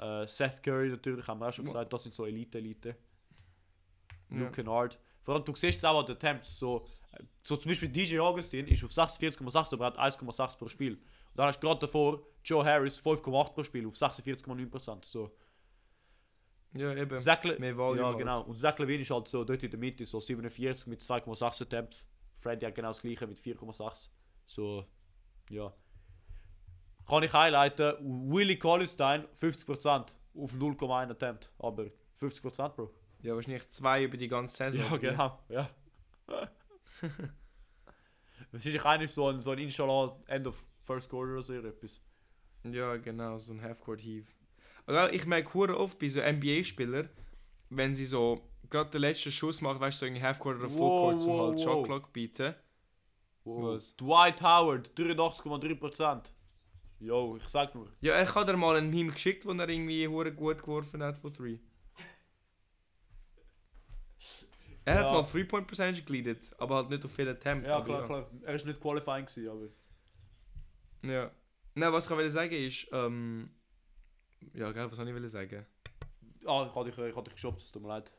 äh, Seth Curry natürlich, haben wir auch schon gesagt, das sind so Elite-Elite. Ja. Luke Kennard. Vor allem, du siehst es auch an den Attempts, so, so zum Beispiel DJ Augustin ist auf 46,6, aber hat 1,6 pro Spiel. Und dann hast du gerade davor Joe Harris 5,8 pro Spiel auf 46,9%. So. Ja, eben. Zach Le- Mehr Volume ja, halt. genau. Und Zach Levine ist halt so dort in der Mitte, so 47 mit 2,6 Attempts. Freddy hat genau das gleiche mit 4,6. So, ja. Kann ich highlighten, Willie Collinstein 50% auf 0,1 Attempt. Aber 50% Bro. Ja, wahrscheinlich zwei über die ganze Saison. Ja, genau. Ja. Wahrscheinlich ist so ein, so ein Inshallah End of First Quarter oder so etwas. Ja, genau, so ein Half-Court Heave. Also ich merke hure oft bei so NBA-Spielern, wenn sie so gerade den letzten Schuss machen, weißt du, so in Half-Court oder Full-Court, wow, halt wow. Shot Clock bieten. Was? Dwight Howard 83,3%. Yo, ich sag nur. Ja, er hat dir mal einen Meme geschickt, wo er irgendwie hure gut geworfen hat von 3. Er Ja. hat mal 3-Point Percentage geleadet, aber halt nicht auf viele Attempts. Ja, klar, klar. Er ist nicht qualifying gewesen, aber... Ja. Nein, was ich will sagen ist, ähm... Ja, gell, was soll ich sagen? Ah, ich hatte dich, ich hatte dich geshoppt, es tut mir leid.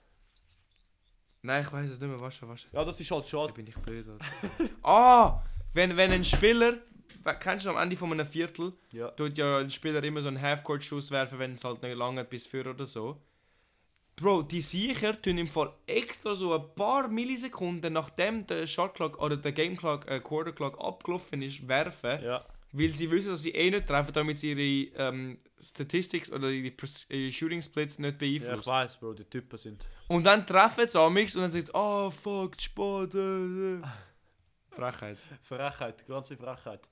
Nein, ich weiß es nicht mehr, was was. Ja, das ist halt schade. bin ich blöd. Ah! Wenn, wenn ein Spieler, kennst du am Ende von einem Viertel, Ja. tut ja ein Spieler immer so einen Half-Court-Schuss werfen, wenn es halt nicht lange bis für oder so. Bro, die Siecher tun im Fall extra so ein paar Millisekunden nachdem der Shot Clock oder der Game Clock, äh, Quarter Clock abgelaufen ist, werfen, Ja. weil sie wissen, dass sie eh nicht treffen, damit sie ihre ähm, Statistics oder ihre, ihre Shooting Splits nicht ja, ich beeinflussen. weiß, Bro, die Typen sind... und dann treffen sie amix und dann sagt oh fuck, Sport. Äh, äh. Frechheit. Frechheit, ganze Frechheit.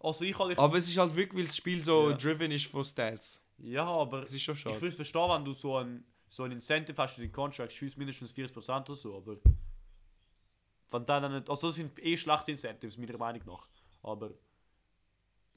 Also ich hatte... Aber es ist halt wirklich, weil das Spiel so Ja. driven ist von Stats. Ja, aber... Es ist schon Ich würde es verstehen, wenn du so ein, so ein Incentive hast in den Contract, schießt mindestens 40% oder so, aber... Wenn dann dann nicht... Also das sind eh schlechte Incentives, meiner Meinung nach. Aber...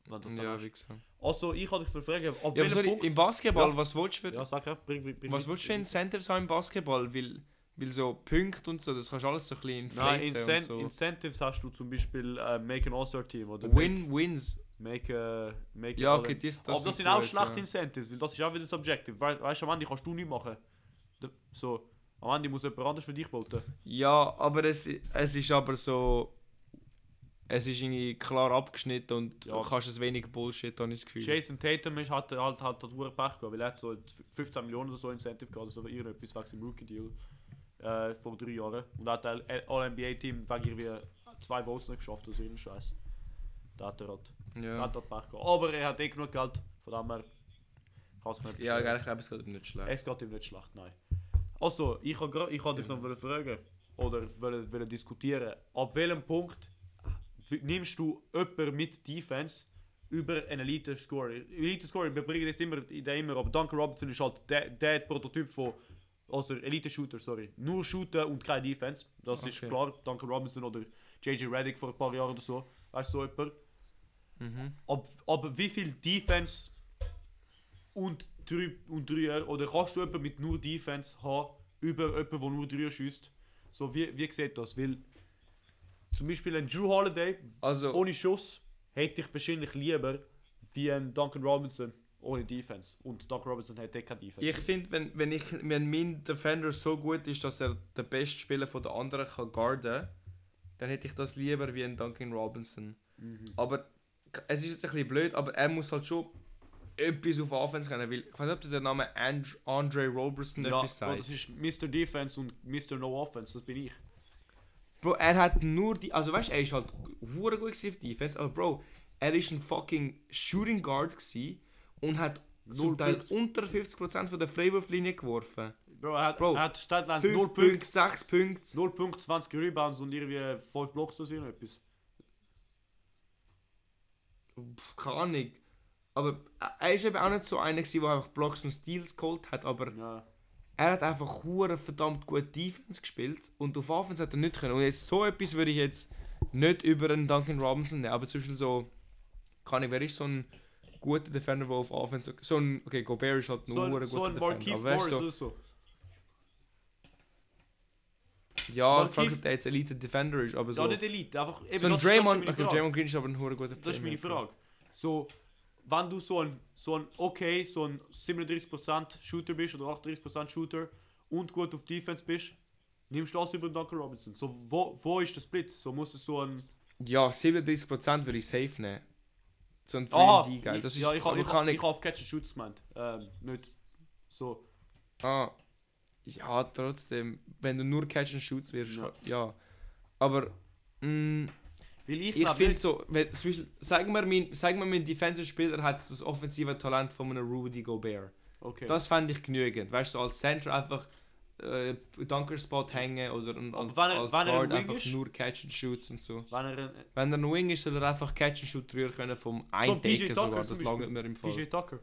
Wenn das Ja, hast. wie gesagt. Also ich hatte dich verfragen, ab Ja, sorry, Punkt... im Basketball, Ja. was willst du für, Ja, sag ja, bring, bring, bring was willst du für Incentives haben im Basketball? Weil, weil so Punkte und so, das kannst du alles so ein bisschen Nein, Incent so. Incentives hast du zum Beispiel äh, Make an All-Star-Team oder Win-Wins. Make, äh, make Ja, a- okay, das, das Aber das sind auch schlechte ja. Incentives, weil das ist auch wieder subjective. We weißt du, am Ende kannst du nichts machen. So, am Ende muss jemand anders für dich voten. Ja, aber es, es ist aber so... Es ist irgendwie klar abgeschnitten und Ja. du kannst es wenig Bullshit, habe ich das Gefühl. Jason Tatum ist, hat halt hat das hure Pech gehabt, weil er hat so 15 Millionen oder so Incentive gehabt, also irgendetwas wegen dem Rookie-Deal äh, vor drei Jahren. Und hat ein All-NBA-Team wegen irgendwie zwei Votes nicht geschafft oder so irgendein Scheiß. Da hat halt, ja. Gehabt. Aber er hat eh genug Geld, von dem her kann es nicht ja ich glaube, es geht ihm nicht schlecht. Es geht ihm nicht schlecht, nein. Also, ich habe ich dich noch wollen fragen oder wollen, wollen diskutieren, ab welchem Punkt nimmst du jemanden mit Defense über einen Elite Scorer? Elite Scorer, wir bringen das immer, der immer, aber Duncan Robinson ist halt der, der Prototyp von also Elite Shooter, sorry. Nur shooten und keine Defense. Das ist Okay. klar. Duncan Robinson oder JJ Redick vor ein paar Jahren oder so. Weißt du, so jemand. Mhm. Ab, aber wie viel Defense und, drei, und Dreier oder kannst du jemanden mit nur Defense haben über jemanden, der nur Dreier schießt? So, wie, wie sieht das? Weil zum Beispiel ein Drew Holiday Also, ohne Schuss hätte ich wahrscheinlich lieber wie ein Duncan Robinson ohne Defense. Und Duncan Robinson hat eh keine Defense. ich finde, wenn, wenn, ich, wenn mein Defender so gut ist, dass er den besten Spieler von der anderen kann guarden dann hätte ich das lieber wie ein Duncan Robinson. Mhm. Aber es ist jetzt ein bisschen blöd, aber er muss halt schon etwas auf Offense können. Weil, ich weiß nicht, ob der Name And Andre Roberson ja, etwas Bro, sagt. das ist Mr. Defense und Mr. No Offense, das bin ich. Bro, er hat nur die. Also weißt du, er ist halt hure gut auf Defense, aber Bro, er ist ein fucking Shooting Guard gewesen und hat zum Teil Punkte. unter 50% von der Freiwurflinie geworfen. Bro, er hat, Bro, er hat 5 0 Punkte, Punkte, 6 Punkte. 0 Punkte, 20 Rebounds und irgendwie 5 Blocks oder so etwas. Keine Ahnung. Aber er ist eben auch nicht so einer, der einfach Blocks und Steals geholt hat, aber Ja. er hat einfach hure verdammt gut Defense gespielt und auf Offense hat er nicht können. Und jetzt so etwas würde ich jetzt nicht über einen Duncan Robinson nehmen, aber zum Beispiel so, kann ich, wer ist so ein guter Defender, der auf Offense, so ein, okay, Gobert ist halt nur So, ein ein- guter so ein Defender, aber weißt oder so. Ja, ich frage, ob der jetzt Elite Defender ist, aber so, Ja, nicht Elite, einfach eben so ein Draymond, okay. Draymond Green ist aber ein hure guter Das ist meine. Frage. So, wenn du so ein, so ein okay, so ein 37% Shooter bist oder 38% Shooter und gut auf Defense bist, nimmst du das über den Duncan Robinson. So, wo, wo ist der Split? So muss es so ein... Ja, 37% würde ich safe nehmen. So ein Aha, 3D geil. Das ist, ja, ich, aber ich, kann ich, ich, ich auf Catch and Shoots gemeint. Ähm, nicht so. Ah, ja, trotzdem, wenn du nur Catch and Shoots wirst, Ja. ja. Aber, mh, Weil ich, ich finde so, wenn, zum Beispiel, sagen wir, mein, sagen wir, mein Defensive-Spieler hat das offensive Talent von einem Rudy Gobert. Okay. Das fände ich genügend. Weißt du, so als Center einfach äh, Dunker-Spot hängen oder ein- als, wenn er- als wenn ein Guard Wing einfach ist? nur Catch and Shoots und so. wenn er ein, Wenn er ein Wing ist, soll er einfach Catch and Shoot rühren können vom So ein Tucker sogar. Das langt mir im Fall. PJ Tucker.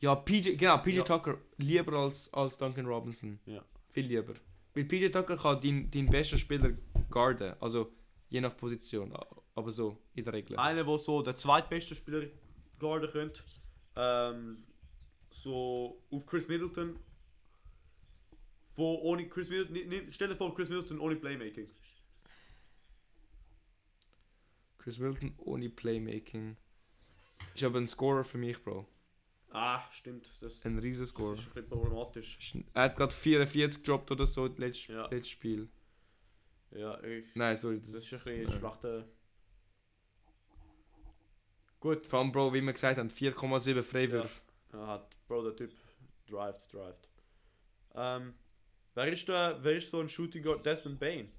Ja, PJ, genau, PJ Ja. Tucker lieber als, als Duncan Robinson. Ja. Viel lieber. Weil PJ Tucker kann deinen dein besten Spieler guarden. Also je nach Position. Aber so, in der Regel. Einer, der so der zweitbeste Spieler guarden könnte. Ähm, so auf Chris Middleton. Wo ohne Chris Middleton. Stell dir vor, Chris Middleton ohne Playmaking. Chris Middleton ohne Playmaking. Ist aber ein Scorer für mich, Bro. Ah, stimmt. Das, Ein riesen das ist ein bisschen problematisch. Er hat gerade 44 gedroppt oder so, letztes, Ja. letztes Spiel. Ja, ich, Nein, sorry. Das, das ist ein bisschen äh, schlechter. Gut. Vor allem, Bro, wie wir gesagt haben, 4,7 Freiwürfe. Ja, hat Bro, der Typ drived, drived. Ähm, wer ist der, wer ist so ein Shooting Guard? Desmond Bain.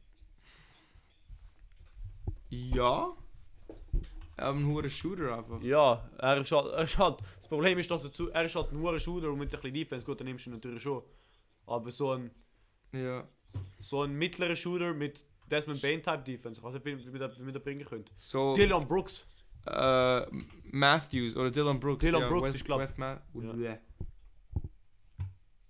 Ja. Aber ein hoher Shooter einfach. Ja, er ist halt, er ist halt, das Problem ist, dass er, zu, er ist halt ein Shooter und mit ein bisschen Defense, gut, dann nimmst du ihn natürlich schon. Aber so ein, Ja. so ein mittlerer Shooter mit Desmond Bain Type Defense, ich weiß nicht, wie, wir das bringen können. So. Dylan Brooks. äh, Matthews oder Dylan Brooks. Dylan ja, Brooks West, ist, glaub- West Ma Ja.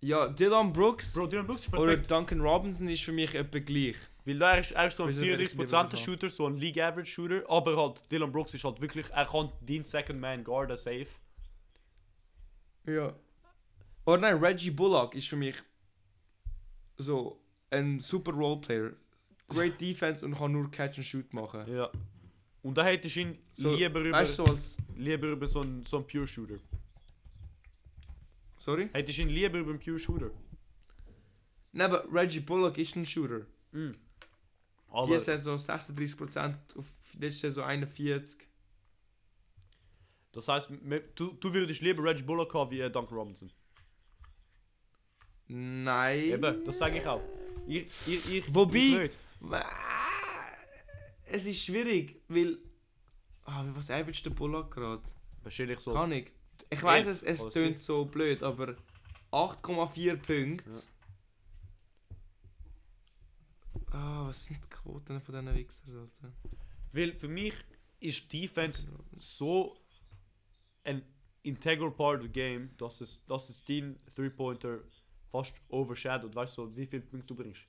Ja. Dylan Brooks Bro, Dylan Brooks oder. Duncan Robinson ist für mich etwa gleich. Weil er ist, er ist so ein Wir sind echt 34% lieber Shooter, so ein League Average Shooter, aber halt Dylan Brooks ist halt wirklich, er kann den Second Man guarden safe. Ja. Oder nein, Reggie Bullock ist für mich so ein super Roleplayer. Great Defense und kann nur Catch and Shoot machen. Ja. Und da hättest du ihn So, lieber, über, Weißt du, so als. lieber über so einen, so einen Pure Shooter. Sorry? Hättest du ihn lieber über einen Pure Shooter. Nein, aber Reggie Bullock ist ein Shooter. Aber Die Saison 36%, auf letzte Saison 41%. das heißt, du, du würdest lieber Reggie Bullock haben wie äh, Duncan Robinson. Nein. Eben, das sage ich auch. Ich, ich, ich, Wobei- ich nicht. Es ist schwierig, weil. Ah, was average der Bullock gerade? Wahrscheinlich so. Kann ich. Ich weiß, es, es oder tönt so blöd, aber 8,4 Punkte. Ja. Ah, was sind die Quoten von diesen Wichsern? Alter? Weil für mich ist Defense so ein integral part of the game, dass es, dass es den Three-Pointer fast overshadowed. Weißt du, wie viele Punkte du bringst?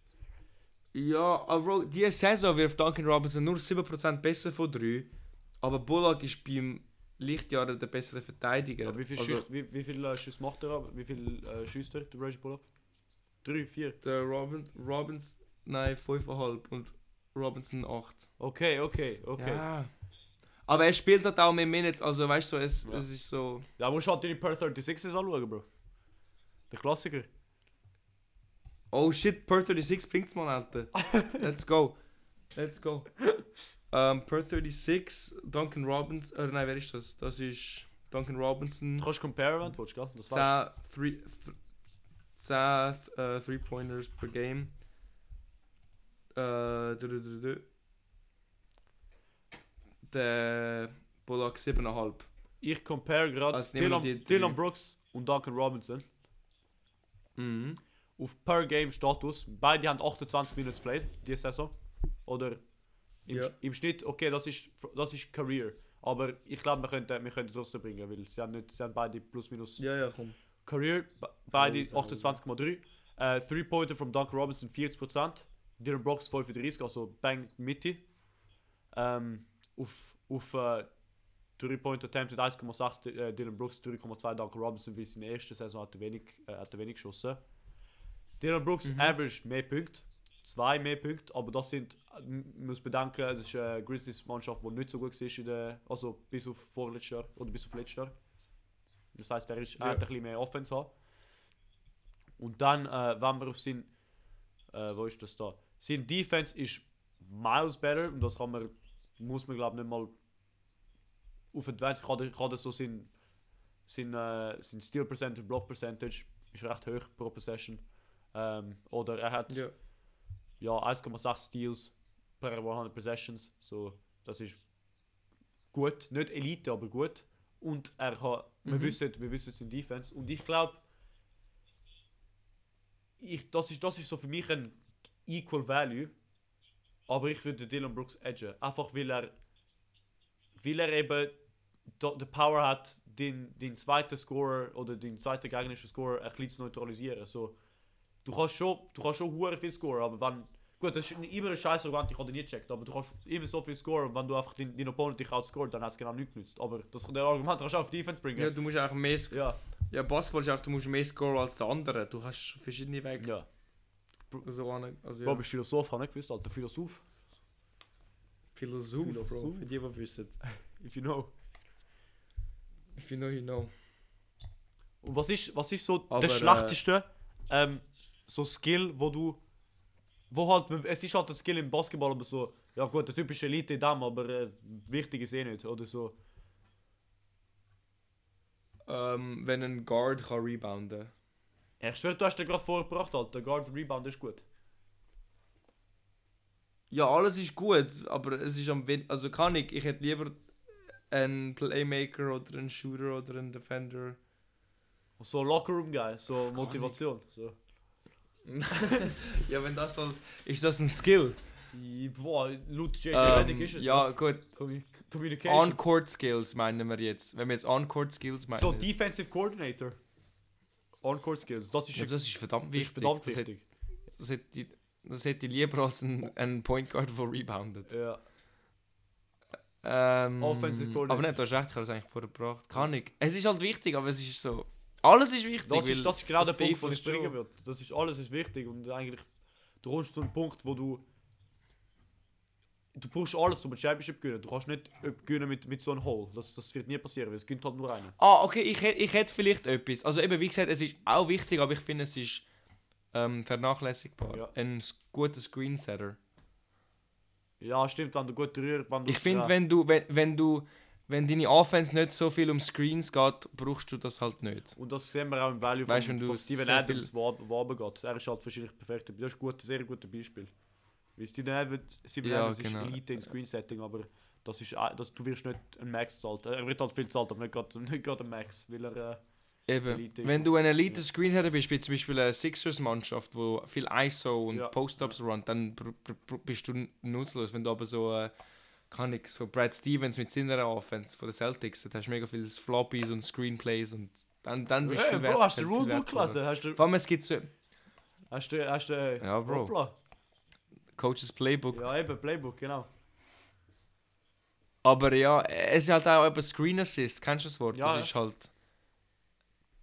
Ja, aber diese Saison wirft Duncan Robinson nur 7% besser von 3. Aber Bullock ist beim Lichtjahre der bessere Verteidiger. Ja, wie viel, also, Schüsse, wie, wie viel äh, Schüsse macht er? aber? Wie viel äh, er, der Reggie Bullock? Drei, vier. der Robin, Robbins, nein, 5,5 und Robinson 8. Okay, okay, okay. Ja, Ja. Aber er spielt halt auch mehr Minutes, also weißt du, es, Ja. es ist so. musst du halt deine Per 36s anschauen, Bro. Der Klassiker. Oh shit, per 36 bringt's mal, Alter. Let's go. Let's go. Ähm, per 36, Duncan Robinson, äh, nein, wer ist das? Das ist Duncan Robinson. Du kannst compare, wenn du willst, gell? Das weißt 10 three, th 10 äh, per Game. Äh, du, du, du, du. Der Bullock 7,5. Ich compare gerade Also Dylan, die. Dylan Brooks und Duncan Robinson. Mhm. Auf per Game Status. Beide haben 28 Minutes played diese Saison. Oder im, Ja. im Schnitt, okay, das ist, das ist Career. Aber ich glaube, wir könnten, wir könnten trotzdem bringen, weil sie haben, nicht, sie haben beide plus minus Ja, ja, komm. Career. be- Beide Oh, 28,3. Äh, Three-Pointer von Duncan Robinson 40%. Dylan Brooks 35, also bang Mitte. Ähm, auf auf äh, Three-Point Attempted 1,6 äh, Dylan Brooks, 3,2 Duncan Robinson, wie seine erste Saison hat er wenig, äh, hat er wenig geschossen. Dylan Brooks Mhm. average mehr Punkte, zwei mehr Punkte, aber das sind, äh, muss bedenken, es ist eine Grizzlies Mannschaft, die nicht so gut war, in der, also bis auf vorletztes Jahr oder bis auf letztes Jahr. Das heißt, er, ist, Ja. hat ein bisschen mehr Offense haben. Und dann, äh, wenn wir auf sein, äh, wo ist das da? Sein Defense ist miles better und das kann man, muss man glaube nicht mal auf Advanced kann, er- kann so sein, sein, äh, sein Steal Percentage, Block Percentage ist recht hoch pro Possession. Ähm, oder er hat Ja. Ja, 1,6 Steals per 100 Possessions. So, das ist gut. Nicht Elite, aber gut. Und er kann, wir, Mhm. wissen, wir wissen es in Defense. Und ich glaube, ich, das, ist, das ist so für mich ein Equal Value. Aber ich würde Dylan Brooks edgen. Einfach weil er, weil er eben die Power hat, den, den zweiten Scorer oder den zweiten gegnerischen Scorer ein bisschen zu neutralisieren. So, du kannst schon, du kannst schon hure viel scoren, aber wenn gut, das ist immer ein scheiß Argument, ich habe nie gecheckt, aber du kannst immer so viel scoren, wenn du einfach den, den Opponent dich outscored, dann hat es genau nichts genützt. Aber das der Argument kannst du auch auf Defense bringen. ja, du musst auch mehr... Ja. Ja, Basketball ist auch, du musst mehr scoren als der andere. Du hast verschiedene Wege. ja. So an, also, Bob ja. ist Philosoph, habe ich nicht gewusst, Alter, Philosoph. Philosoph, Bro. Philosoph. Für die, die wissen. If you know. If you know, you know. Und was ist, was ist so Aber, der äh, schlechteste ähm, so Skill, wo du. Wo halt, es ist halt ein Skill im Basketball, aber so, ja gut, der typische Elite in dem, aber äh, wichtig ist eh nicht, oder so. Ähm, wenn ein Guard kann rebounden Ja, ich schwöre, du hast den gerade vorgebracht, Alter. Der Guard Rebound ist gut. Ja, alles ist gut, aber es ist am wen Also kann ich, ich hätte lieber einen Playmaker oder einen Shooter oder einen Defender. So Lockerroom Guy, so Motivation. So. Ja, wenn das halt. Ist das ein Skill? Boah, laut JJ Ähm, ist es. ja, gut. Communication. On-Court Skills meinen wir jetzt. Wenn wir jetzt On-Court Skills meinen. so Defensive Coordinator. On-Court Skills, das ist, ja, das ist verdammt das wichtig. ist verdammt das, hätte, wichtig. das, hätte, ich- das hätte ich lieber als ein, ein Point Guard, der reboundet. Ja. Ähm, Offensive Coordinator. aber nicht, du hast recht, ich habe es eigentlich vorher gebracht. Kann ich. Es ist halt wichtig, aber es ist so. Alles ist wichtig. Das ist, das ist genau das der Punkt, den ich bringen würde. Das ist, alles ist wichtig und eigentlich, du kommst zu einem Punkt, wo du du brauchst alles, um ein Championship zu gewinnen. Du kannst nicht äh, gewinnen mit, mit so einem Hole. Das, das wird nie passieren, weil es gönnt halt nur einen. Ah, okay, ich, ich hätte vielleicht etwas. Also eben, wie gesagt, es ist auch wichtig, aber ich finde, es ist ähm, vernachlässigbar. Ja. Ein guter Screensetter. Ja, stimmt, wenn du gut rührst, wenn du... Ich finde, ja. wenn du, wenn, wenn du, wenn deine Offense nicht so viel um Screens geht, brauchst du das halt nicht. Und das sehen wir auch im Value Weißt, von, von Steven so Adams, wo, runtergeht. Er ist halt wahrscheinlich perfekt. Das ist ein gut, sehr gutes Beispiel. Weil Steven Adams, Steven Ja, Adams genau. ist Elite in Screen-Setting, aber das ist, das, du wirst nicht ein Max zahlt. Er wird halt viel zahlt, aber nicht gerade nicht gerade ein Max, weil er... Äh, Eben, wenn du ein Elite Screensetter bist, wie zum Beispiel eine Sixers-Mannschaft, wo viel ISO und Ja. Post-Ups runnt, dann bist du nutzlos. Wenn du aber so, äh, kann ich, so Brad Stevens mit seiner Offense von den Celtics, dann hast du mega viele Floppies und Screenplays und dann, dann bist hey, du Bro, wert- hast du viel Rulebook gelesen? Hast du... Vor allem, es gibt so Hast du... Hast du Ja, Bro. Hoppla. Coaches Playbook. Ja, eben, Playbook, genau. Aber ja, es ist halt auch eben Screen Assist, kennst du das Wort? Ja, das ist halt.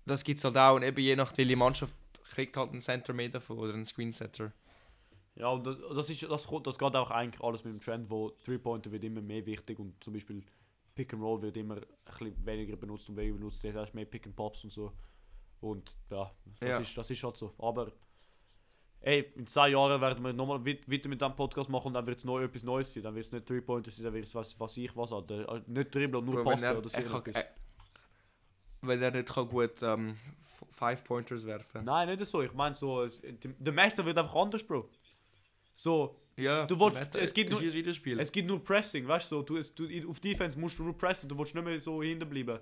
Das gibt es halt auch und eben je nach welche Mannschaft kriegt halt einen Center mehr davon oder einen Screensetter. Ja, und das, ist, das, kommt- das geht auch eigentlich alles mit dem Trend, wo Three-Pointer wird immer mehr wichtig und zum Beispiel Pick and Roll wird immer ein bisschen weniger benutzt und weniger benutzt. Das heißt mehr Pick and Pops und so. Und ja, das, Ja. Ist, das ist halt so. Aber ey, in zwei Jahren werden wir nochmal weit- weiter mit diesem Podcast machen und dann wird es neu etwas Neues sein. Dann wird es nicht Three-Pointer sein, dann wird es was, was ich was halt. äh, Nicht dribbeln und nur Bro, passen er- oder so. er er- Weil er nicht kann gut ähm, F- Five-Pointers werfen Nein, nicht so. Ich meine so, der Master wird einfach anders, Bro. So, Ja, Du willst- es gibt ist nur-. Es gibt nur Pressing, weißt du, so, du, es- du, auf Defense musst du nur pressen, du willst nicht mehr so hinten bleiben.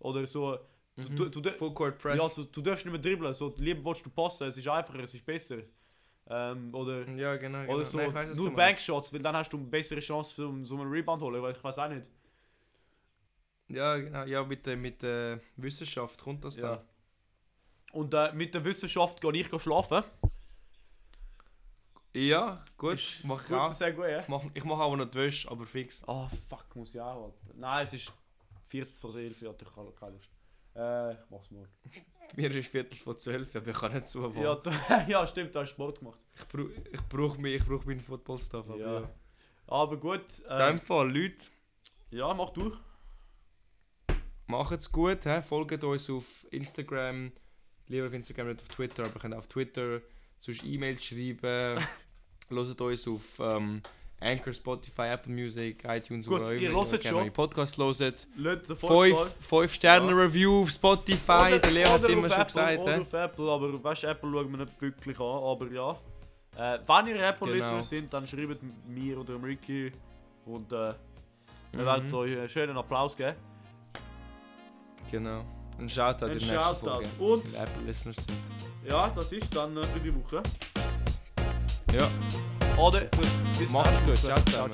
Oder so, Du, Mhm. du, du, Full Court Press. ja, du, du darfst nicht mehr dribbeln. So, lieber willst du passen, es ist einfacher, es ist besser. Ähm, oder ja, genau. genau. oder so, Nein, was nur. Bankshots, weil dann hast du eine bessere Chance, für um so einen Rebound zu holen. Weil ich weiß auch nicht. Ja, genau. Ja, mit, der- mit der Wissenschaft kommt das dann. Ja. Und äh, mit der Wissenschaft gehe ich schlafen. Ja, gut. Ist Mach ich Gut, auch. sehr gut, ja. Mach, ich mach aber noch die Wäsche, aber fix. Ah, fuck, muss ich auch. Alter. Nein, es ist Viertel vor der Elf, ich hatte keine Lust. Äh, ich mach's morgen. Mir ist Viertel vor zwölf, aber ich kann nicht so Ja, du, ja, stimmt, du hast Sport gemacht. Ich, brauch, ich brauche mich, ich brauch meinen Football-Stuff. aber Ja. ja. Aber gut, In äh, dem Fall, Leute, ja, mach du. macht's gut. He? Folgt uns auf Instagram. Lieber auf Instagram, nicht auf Twitter, aber ihr könnt auf Twitter sonst E-Mails schreiben. Hört uns auf ähm, Anchor, Spotify, Apple Music, iTunes, Gut, wo ihr hört schon. Podcast hört. Fünf, fünf Sterne Review auf Spotify. Der Leo hat es oder immer schon Apple, gesagt. Oder he? auf Apple, aber weißt du, Apple schauen wir nicht wirklich an, aber ja. Äh, wenn ihr Apple-Listener Genau. sind, dann schreibt mir oder Ricky und äh, wir Mhm. werden euch einen schönen Applaus geben. Genau. Ein Shoutout Ein in der nächsten. Folge. Und- Weil Apple Listeners sind. Ja, das ist dann äh, für die Woche. Ja. Oder bis Macht's gut. Ciao ciao.